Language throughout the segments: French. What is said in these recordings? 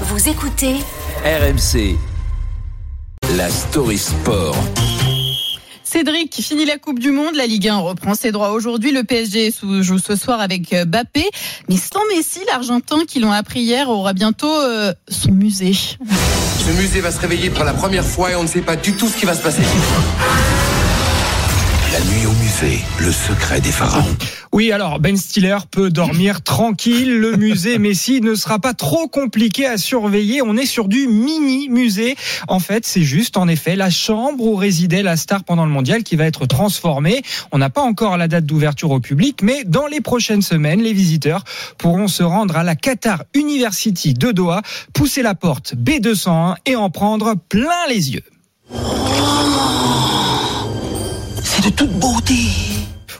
Vous écoutez RMC. La story sport. Cédric, finit la Coupe du Monde, la Ligue 1 reprend ses droits aujourd'hui. Le PSG joue ce soir avec euh, Bappé, mais sans Messi, l'Argentin qui l'ont appris hier aura bientôt euh, son musée. Ce musée va se réveiller pour la première fois et on ne sait pas du tout ce qui va se passer. La nuit au musée, le secret des pharaons. Oui, alors Ben Stiller peut dormir tranquille. Le musée Messi ne sera pas trop compliqué à surveiller. On est sur du mini musée. En fait, c'est juste en effet la chambre où résidait la star pendant le mondial qui va être transformée. On n'a pas encore la date d'ouverture au public, mais dans les prochaines semaines, les visiteurs pourront se rendre à la Qatar University de Doha, pousser la porte B201 et en prendre plein les yeux. C'est de toute beauté.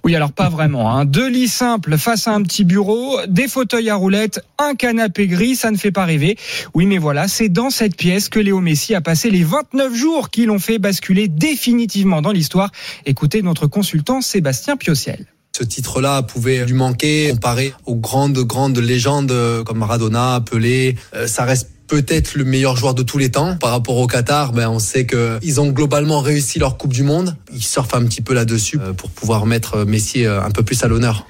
Oui, alors pas vraiment. Hein. Deux lits simples face à un petit bureau, des fauteuils à roulettes, un canapé gris, ça ne fait pas rêver. Oui, mais voilà, c'est dans cette pièce que Léo Messi a passé les 29 jours qui l'ont fait basculer définitivement dans l'histoire. Écoutez notre consultant Sébastien Piociel. Ce titre-là pouvait lui manquer comparé aux grandes, grandes légendes comme Maradona, Pelé. Euh, ça reste peut-être le meilleur joueur de tous les temps. Par rapport au Qatar, ben, on sait qu'ils ont globalement réussi leur Coupe du Monde. Ils surfent un petit peu là-dessus euh, pour pouvoir mettre Messi euh, un peu plus à l'honneur.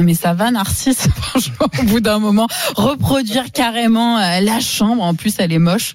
Mais ça va, Narcisse, franchement, au bout d'un moment, reproduire carrément euh, la chambre. En plus, elle est moche.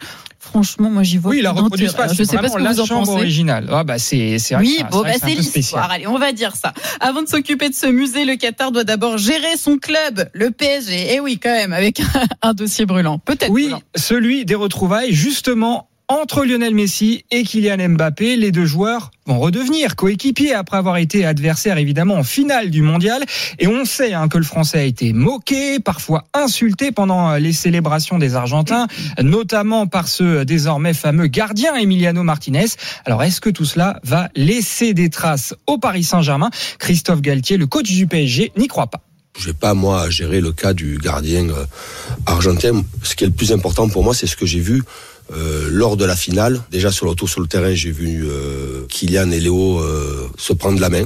Franchement, moi j'y vois. Oui, la reproduisent pas. Je sais pas ce que la vous en chambre pensez. originale. Ah bah c'est c'est Oui, bon c'est bah c'est l'histoire. Allez, on va dire ça. Avant de s'occuper de ce musée, le Qatar doit d'abord gérer son club, le PSG. Et oui, quand même, avec un, un dossier brûlant. Peut-être. Oui, brûlant. celui des retrouvailles, justement, entre Lionel Messi et Kylian Mbappé, les deux joueurs vont redevenir coéquipiers après avoir été adversaires évidemment en finale du mondial. Et on sait hein, que le Français a été moqué, parfois insulté pendant les célébrations des Argentins, notamment par ce désormais fameux gardien Emiliano Martinez. Alors est-ce que tout cela va laisser des traces au Paris Saint-Germain? Christophe Galtier, le coach du PSG, n'y croit pas. Je vais pas moi gérer le cas du gardien euh, argentin. Ce qui est le plus important pour moi, c'est ce que j'ai vu euh, lors de la finale. Déjà sur le tour sur le terrain, j'ai vu euh, Kylian et Léo euh, se prendre la main.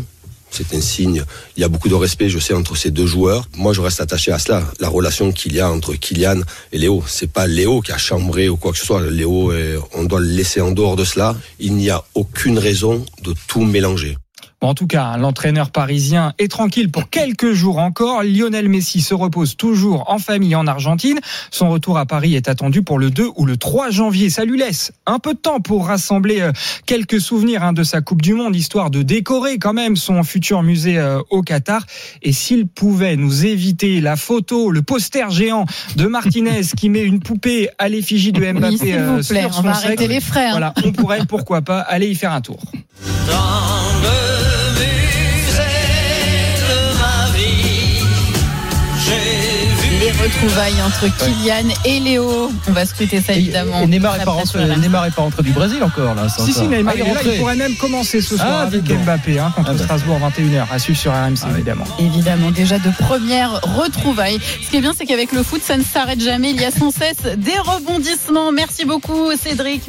C'est un signe. Il y a beaucoup de respect, je sais, entre ces deux joueurs. Moi, je reste attaché à cela. La relation qu'il y a entre Kylian et Léo, c'est pas Léo qui a chambré ou quoi que ce soit. Léo, est- on doit le laisser en dehors de cela. Il n'y a aucune raison de tout mélanger. Bon, en tout cas, hein, l'entraîneur parisien est tranquille pour quelques jours encore. Lionel Messi se repose toujours en famille en Argentine. Son retour à Paris est attendu pour le 2 ou le 3 janvier. Ça lui laisse un peu de temps pour rassembler euh, quelques souvenirs hein, de sa Coupe du Monde, histoire de décorer quand même son futur musée euh, au Qatar. Et s'il pouvait nous éviter la photo, le poster géant de Martinez qui met une poupée à l'effigie de Mbappé Oui, euh, vous plaît, sur on va arrêter les hein. voilà, on pourrait pourquoi pas aller y faire un tour. Les retrouvailles entre Kylian et Léo. On va scruter ça évidemment. Et Neymar est pas rentré, sur la- Neymar est pas rentré du Brésil encore là. Si, si, Neymar, Ah, il, est là, il pourrait même commencer ce soir Ah, avec. Mbappé hein, contre Ah, bah. Strasbourg 21h, à suivre sur RMC Ah, évidemment. Évidemment, déjà de premières retrouvailles. Ce qui est bien, c'est qu'avec le foot, ça ne s'arrête jamais. Il y a sans cesse des rebondissements. Merci beaucoup, Cédric.